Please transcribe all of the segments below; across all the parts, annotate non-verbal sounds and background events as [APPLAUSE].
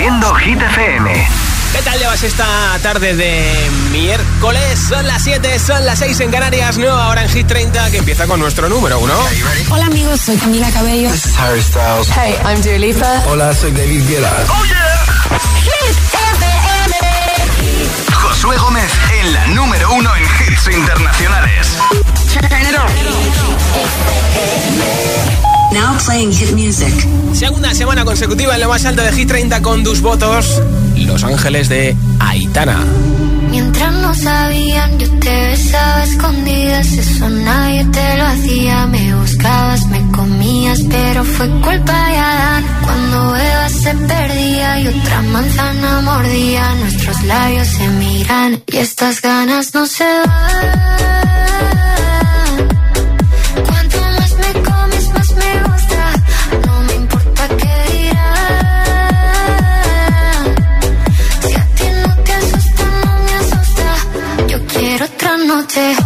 Haciendo Hit FM. ¿Qué tal llevas esta tarde de miércoles? Son las 7, son las 6 en Canarias, nueva hora en Hit 30 que empieza con nuestro número 1. Hola amigos, soy Camila Cabello. This is Harry Styles. Hey, I'm Dua Lipa. Hola, soy David Guetta. ¡Oh, yeah! Hit FM. Josué Gómez en la número 1 en hits internacionales. Now playing hit music. Segunda semana consecutiva en lo más alto de Hit 30 con tus votos, Los Ángeles de Aitana. Mientras no sabían, yo te besaba escondidas, eso nadie te lo hacía. Me buscabas, me comías, pero fue culpa de Adán. Cuando Eva se perdía y otra manzana mordía, nuestros labios se miran y estas ganas no se van. Noche.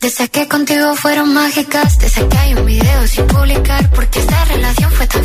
Desde que contigo fueron mágicas, desde que hay un video sin publicar, porque esta relación fue tan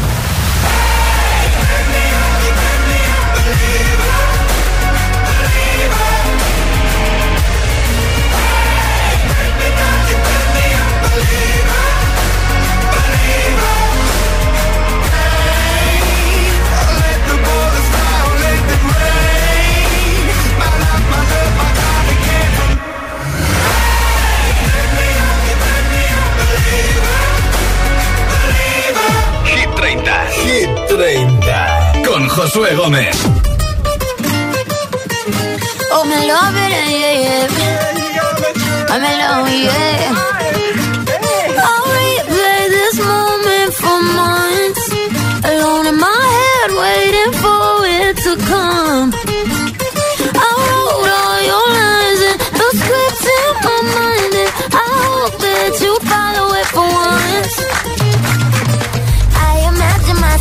Josué Gómez. Oh, me love it, yeah, oh, yeah. I'm in love, yeah. I'll replay this moment for months. Alone in my head, waiting for it to come. I wrote all your lines and the scripts in my mind, and I hope that you follow it for once.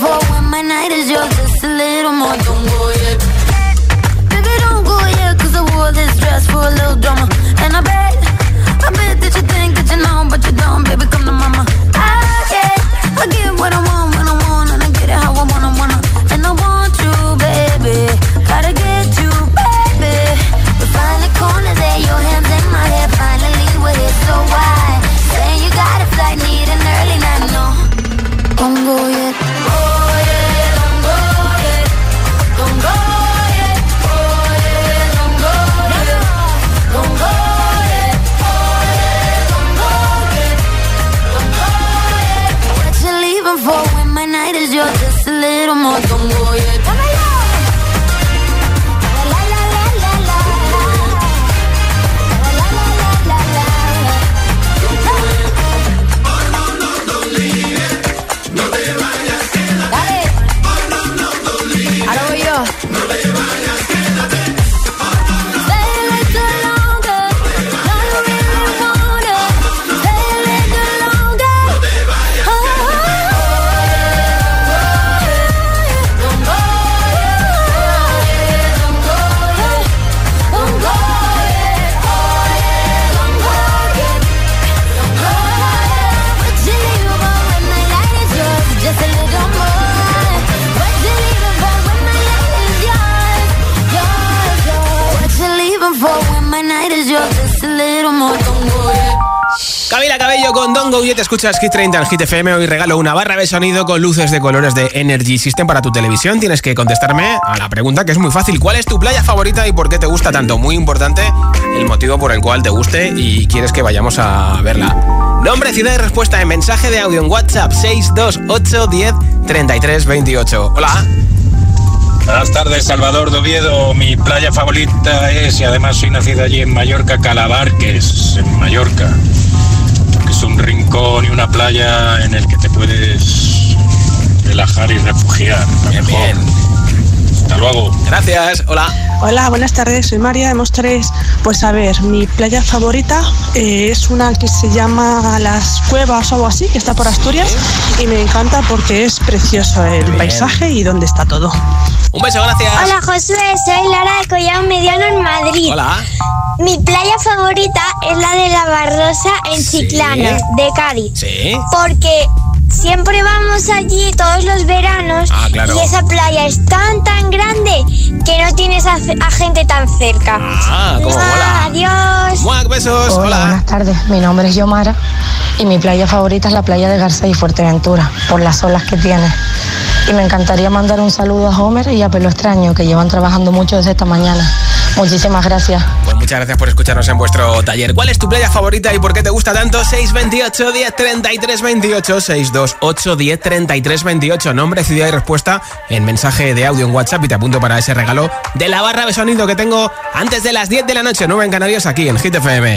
For when my night is yours? Just a little more. Don't go yet. Baby, don't go yet, 'cause I wore this dress for a little drama. And I bet, I bet that you think that you know, but you don't, baby, come to mama. I get, I get what I want when I want, and I get it how I wanna, wanna. And I want you, baby, gotta get you, baby. We find the corner there, your hands in my hair, finally we're here, so why? Saying you got a flight, need an early night, no. Don't go yet. Go Yet, escuchas Hit 30 en Hit FM. Hoy regalo una barra de sonido con luces de colores de Energy System para tu televisión. Tienes que contestarme a la pregunta que es muy fácil. ¿Cuál es tu playa favorita y por qué te gusta tanto? Muy importante el motivo por el cual te guste y quieres que vayamos a verla. Nombre, ciudad y respuesta en mensaje de audio en WhatsApp 628 10 33 28. Hola. Buenas tardes, Salvador de Oviedo. Mi playa favorita es, y además soy nacido allí en Mallorca, Calabarques, en Mallorca. Porque es un rincón y una playa en el que te puedes relajar y refugiar. Bien. Hasta luego. Gracias, hola. Hola, buenas tardes, soy María de Mostres. Pues a ver, mi playa favorita eh, es una que se llama Las Cuevas o algo así, que está por Asturias y me encanta porque es precioso el paisaje y donde está todo. Un beso, gracias. Hola Josué, soy Lara de Collado Mediano en Madrid. Hola. Mi playa favorita es la de la Barrosa en Sí. Chiclana, de Cádiz. Sí. Porque siempre vamos allí todos los veranos Ah, claro. y esa playa es tan tan grande que no tienes a, a gente tan cerca. Ah, cómo mola. Adiós. Muac, besos, Hola, hola. buenas tardes. Mi nombre es Yomara y mi playa favorita es la playa de García y Fuerteventura, por las olas que tiene. Y me encantaría mandar un saludo a Homer y a Pelo Extraño, que llevan trabajando mucho desde esta mañana. Muchísimas gracias. Pues muchas gracias por escucharnos en vuestro taller. ¿Cuál es tu playa favorita y por qué te gusta tanto? 628 10 33 28 628 10 33 28. Nombre, ciudad y respuesta en mensaje de audio en WhatsApp y te apunto para ese regalo de la barra de sonido que tengo antes de las 10 de la noche, 9 en Canarias, aquí en Hit FM.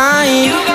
mine.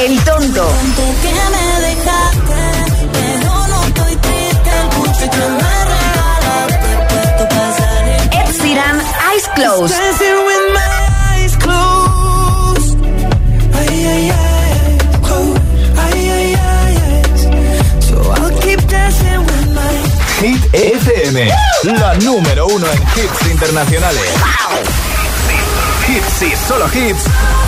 El tonto. Ed Eyes Closed. Hit FM, la número uno en hits internacionales. Hits y solo hits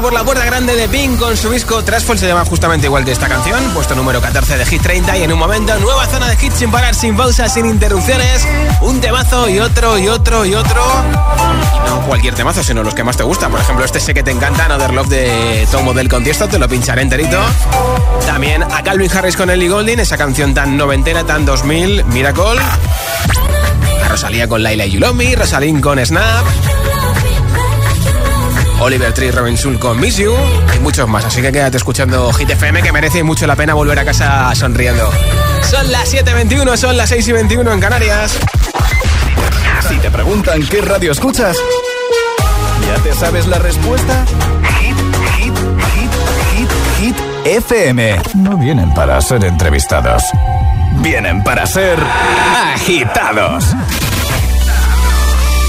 por la puerta grande de Pink con su disco Trashfall, se llama justamente igual que esta canción, puesto número 14 de Hit 30 y en un momento nueva zona de hits sin parar, sin pausa, sin interrupciones, un temazo y otro y otro y otro. No cualquier temazo, sino los que más te gustan. Por ejemplo, este sé que te encanta, Another Love de Tomo del Contiesto, te lo pincharé enterito. También a Calvin Harris con Ellie Golding, esa canción tan noventera, tan 2000, Miracle. A Rosalía con Laila Yulomi, Rosalín con Snap. Oliver Tree Robinson con Miss You y muchos más. Así que quédate escuchando Hit FM que merece mucho la pena volver a casa sonriendo. Son las 7.21, son las 6.21 en Canarias. Si te preguntan qué radio escuchas, ¿ya te sabes la respuesta? Hit, hit, hit, hit, hit, FM. No vienen para ser entrevistados, vienen para ser agitados.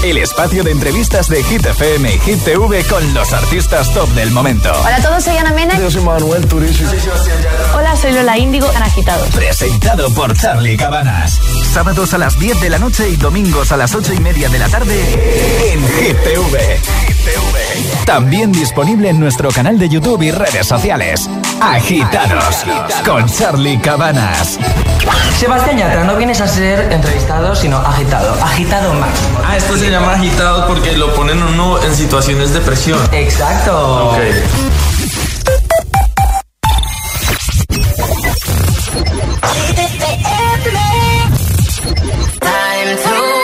El espacio de entrevistas de Hit FM y Hit TV con los artistas top del momento. Hola a todos, soy Ana Mena. Yo soy Manuel Turizo. Hola, soy Lola Índigo, tan agitados. Presentado por Charlie Cabanas. Sábados a las 10 de la noche y domingos a las 8 y media de la tarde en Hit TV. También disponible en nuestro canal de YouTube y redes sociales. Agitados con Charlie Cabanas. Sebastián Yatra, no vienes a ser entrevistado, sino agitado. Agitado máximo. Ah, esto se llama agitado porque lo ponen uno en situaciones de presión. Exacto. Ok. Time to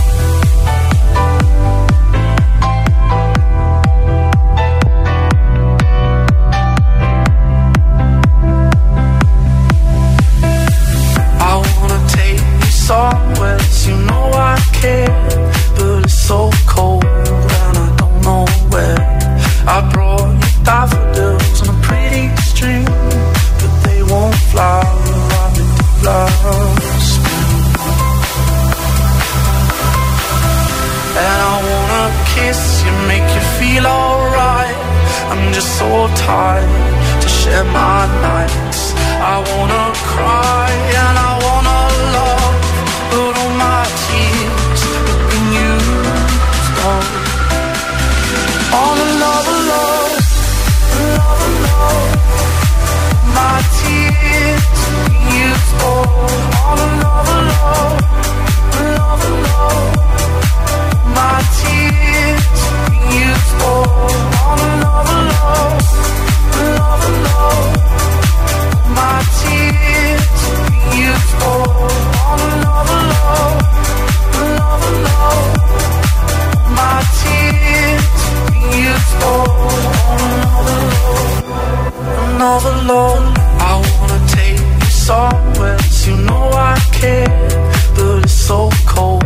all alone. I wanna take you somewhere, you know I care, but it's so cold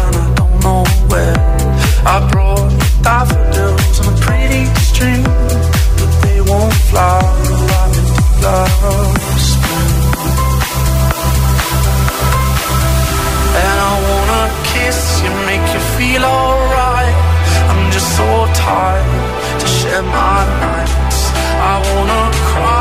and I don't know where. I brought the daffodils on a pretty string, but they won't fly. I'm in love. And I wanna kiss you, make you feel alright. I'm just so tired to share my night. I wanna cry.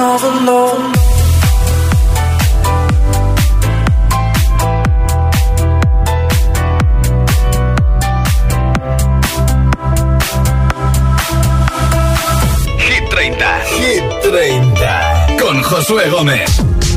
another love. Hit 30. Hit 30. Con Josué Gómez.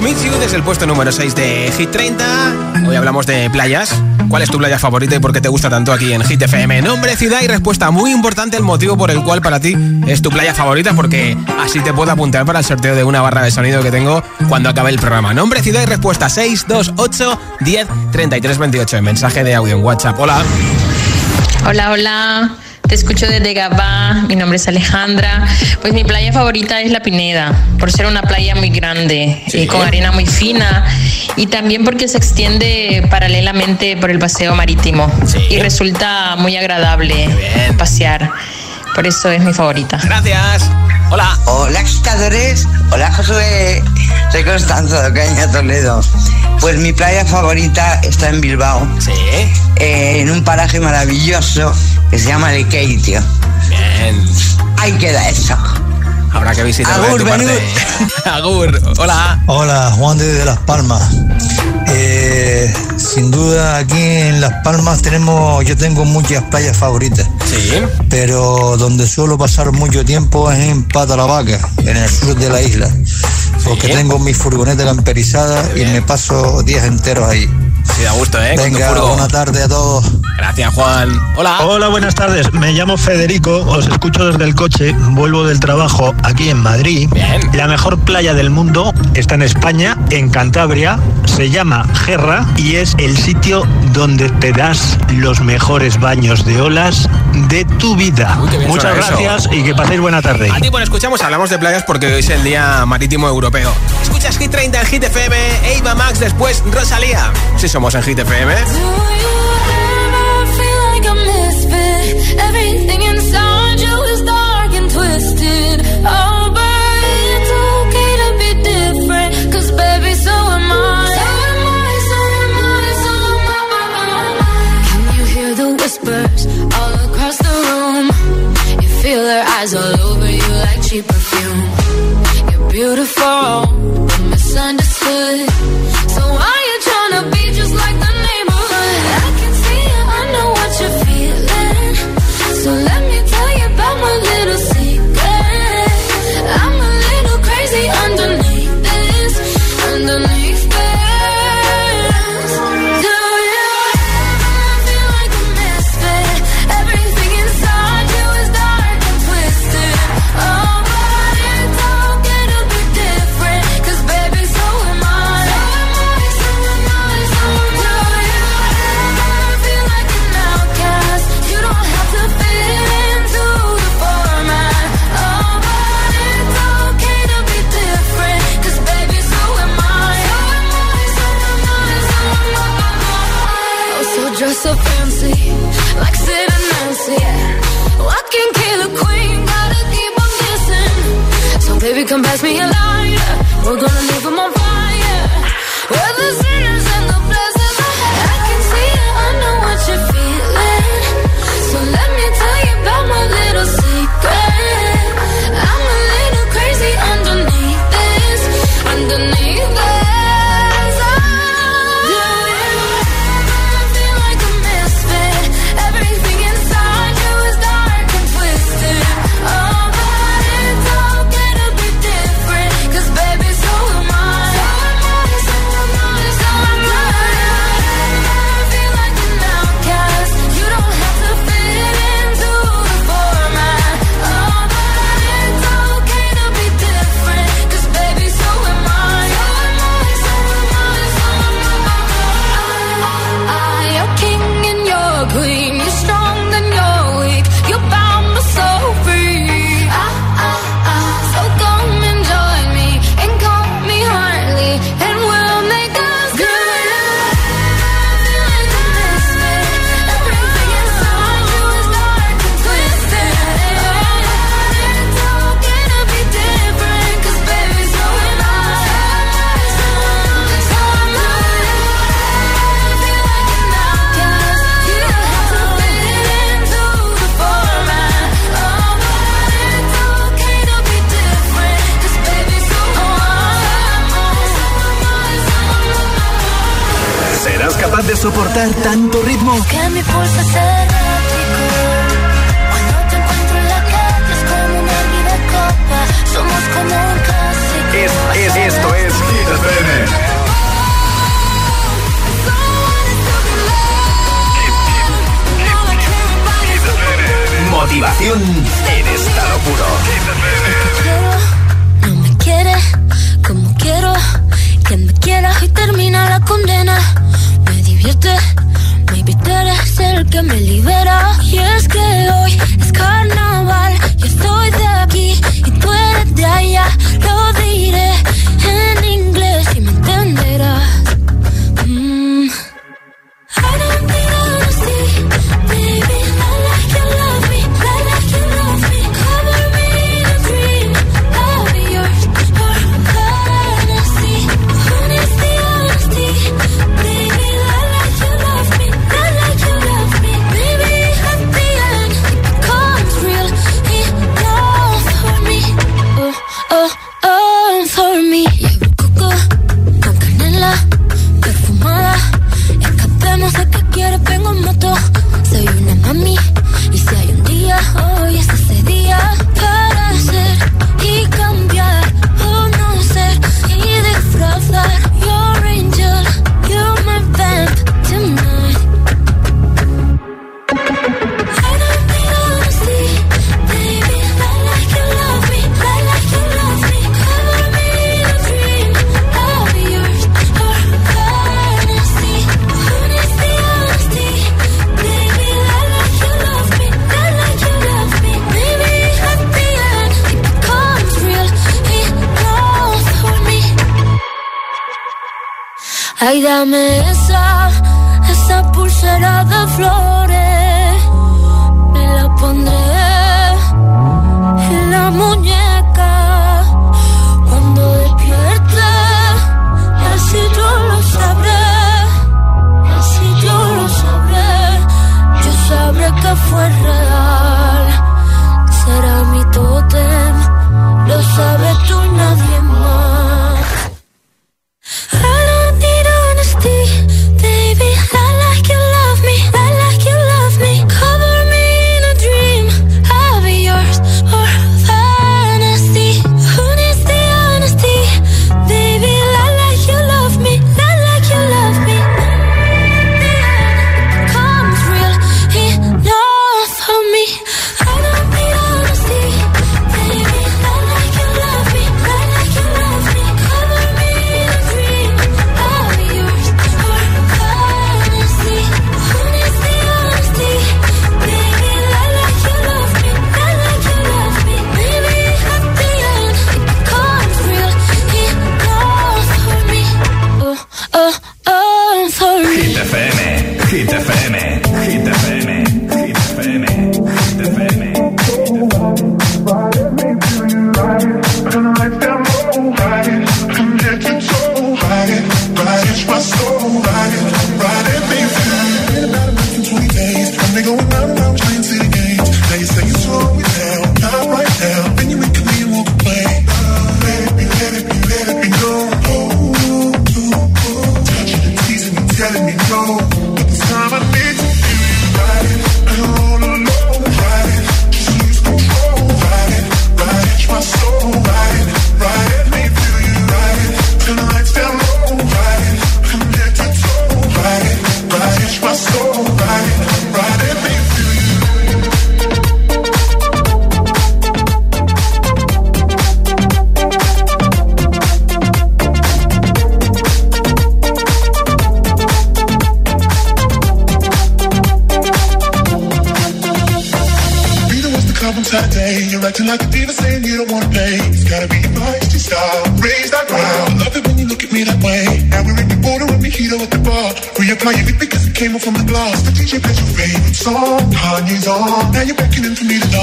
You, desde el puesto número 6 de Hit 30. Hoy hablamos de playas. ¿Cuál es tu playa favorita y por qué te gusta tanto aquí en Hit FM? Nombre, ciudad y respuesta. Muy importante el motivo por el cual para ti es tu playa favorita, porque así te puedo apuntar para el sorteo de una barra de sonido que tengo cuando acabe el programa. Nombre, ciudad y respuesta 628 10 33 28. Mensaje de audio en WhatsApp. Hola. Hola, hola. Te escucho desde Gabá, mi nombre es Alejandra. Pues mi playa favorita es La Pineda, por ser una playa muy grande, y con arena muy fina y también porque se extiende paralelamente por el paseo marítimo y resulta muy agradable pasear. Por eso es mi favorita. Gracias. Hola. Hola, agitadores. Hola, Josué. Soy Constanzo de Caña Toledo. Pues mi playa favorita está en Bilbao. Sí. en un paraje maravilloso que se llama Lekeitio. Bien. Ahí queda eso. Habrá que visitarlo Agur, de tu parte. [LAUGHS] Agur. Hola. Hola, Juan de Las Palmas. Eh, sin duda aquí en Las Palmas tenemos, yo tengo muchas playas favoritas. Sí. Pero donde suelo pasar mucho tiempo es en Patalavaca, en el sur de la isla. Porque tengo mi furgoneta camperizada y me paso días enteros ahí. Sí, da gusto, ¿eh? Venga, buena tarde a todos. Gracias, Juan. Hola. Hola, buenas tardes. Me llamo Federico, os escucho desde el coche, vuelvo del trabajo aquí en Madrid. La mejor playa del mundo está en España, en Cantabria, se llama Gerra y es el sitio donde te das los mejores baños de olas de tu vida. bien Muchas eso. gracias y que paséis buena tarde. A ti, bueno, escuchamos, hablamos de playas porque hoy es el Día Marítimo Europeo. Escuchas Hit 30 en Hit FM, Eva Max, después Rosalía. Si somos en Hit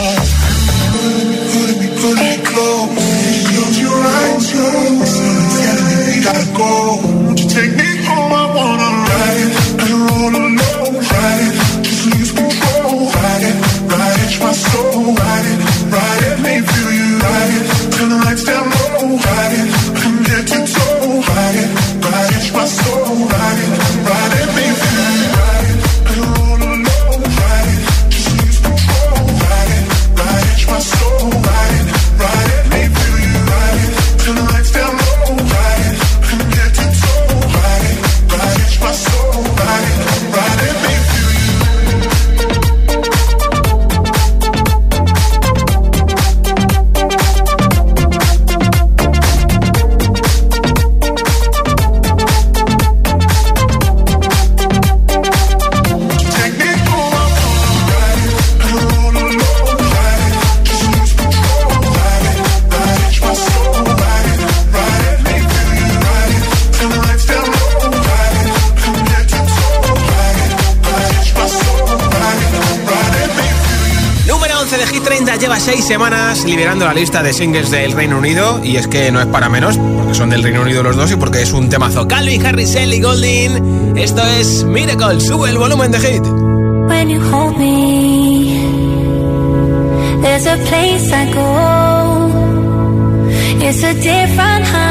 Yeah. seis semanas liberando la lista de singles del Reino Unido y es que no es para menos, porque son del Reino Unido los dos y porque es un temazo. Calvin Harris, Ellie Golding, esto es Miracle, sube el volumen de hit. When you hold me, there's a place I go. It's a different high.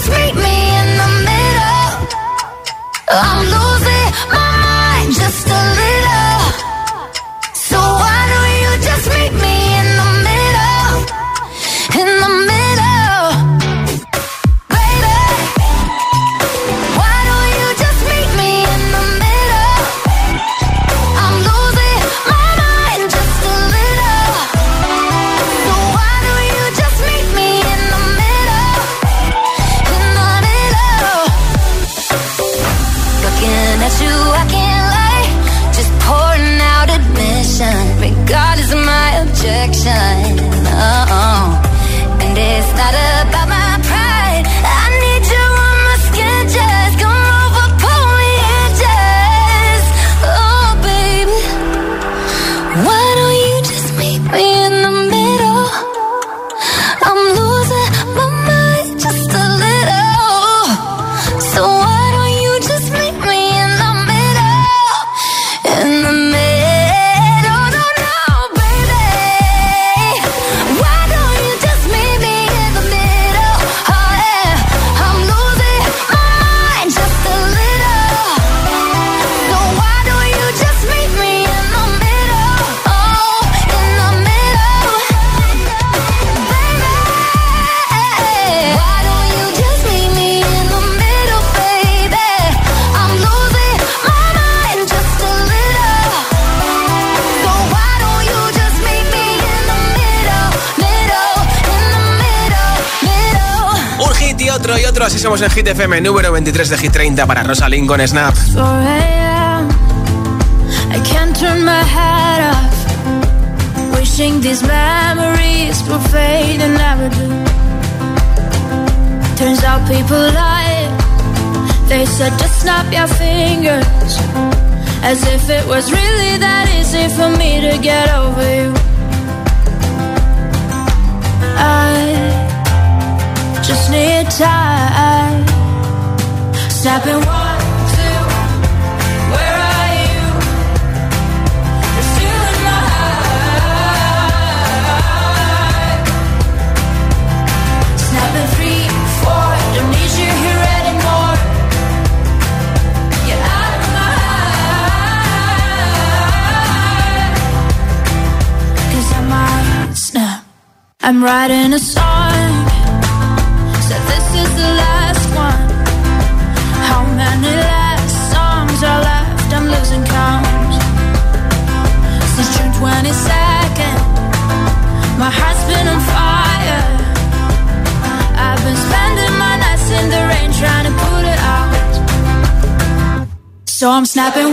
Just meet me in the middle? I'm losing somos en Hit FM, número 23 de Hit 30 para Rosalind con Snap. 4 a.m. I can't turn my head off. Wishing these memories. Turns out people lie. They said just snap your fingers. As if it was really that easy for me to get over you. Just need time. Snapping one, two. Where are you? You're still in my heart. Snapping three, four. Don't need you here anymore. Get out of my heart. 'Cause I might snap. I'm writing a song. Since June 22nd, my heart's been on fire. I've been spending my nights in the rain trying to put it out. So I'm snapping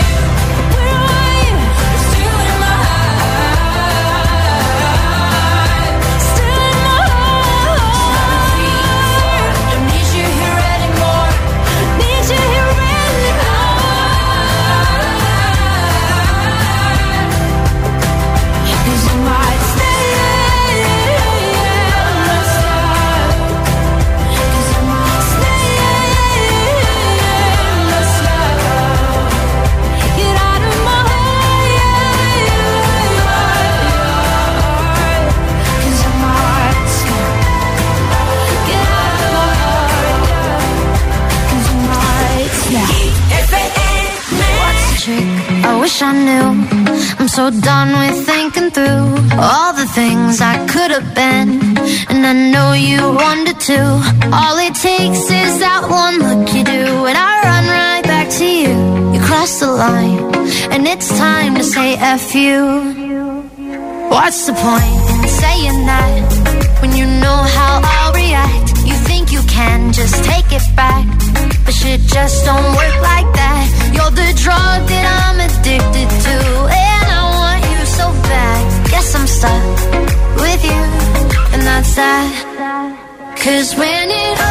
I knew. I'm so done with thinking through all the things I could have been. And I know you wanted to. All it takes is that one look you do, and I run right back to you. You cross the line, and it's time to say F you. What's the point in saying that when you know how I'll react? You think you can just take it back, but shit just don't work like that. You're the drug that I'm addicted to, and I want you so bad. Guess I'm stuck with you, and that's that. Cause when it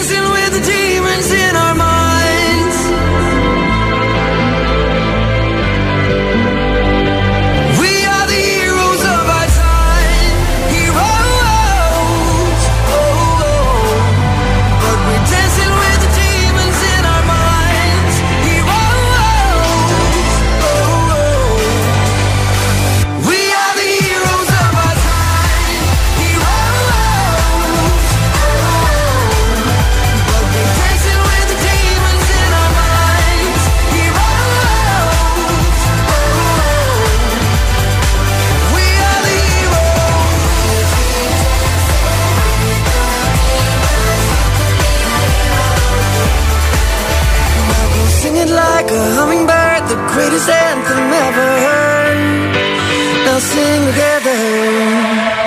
a hummingbird, the greatest anthem ever heard. Now sing together.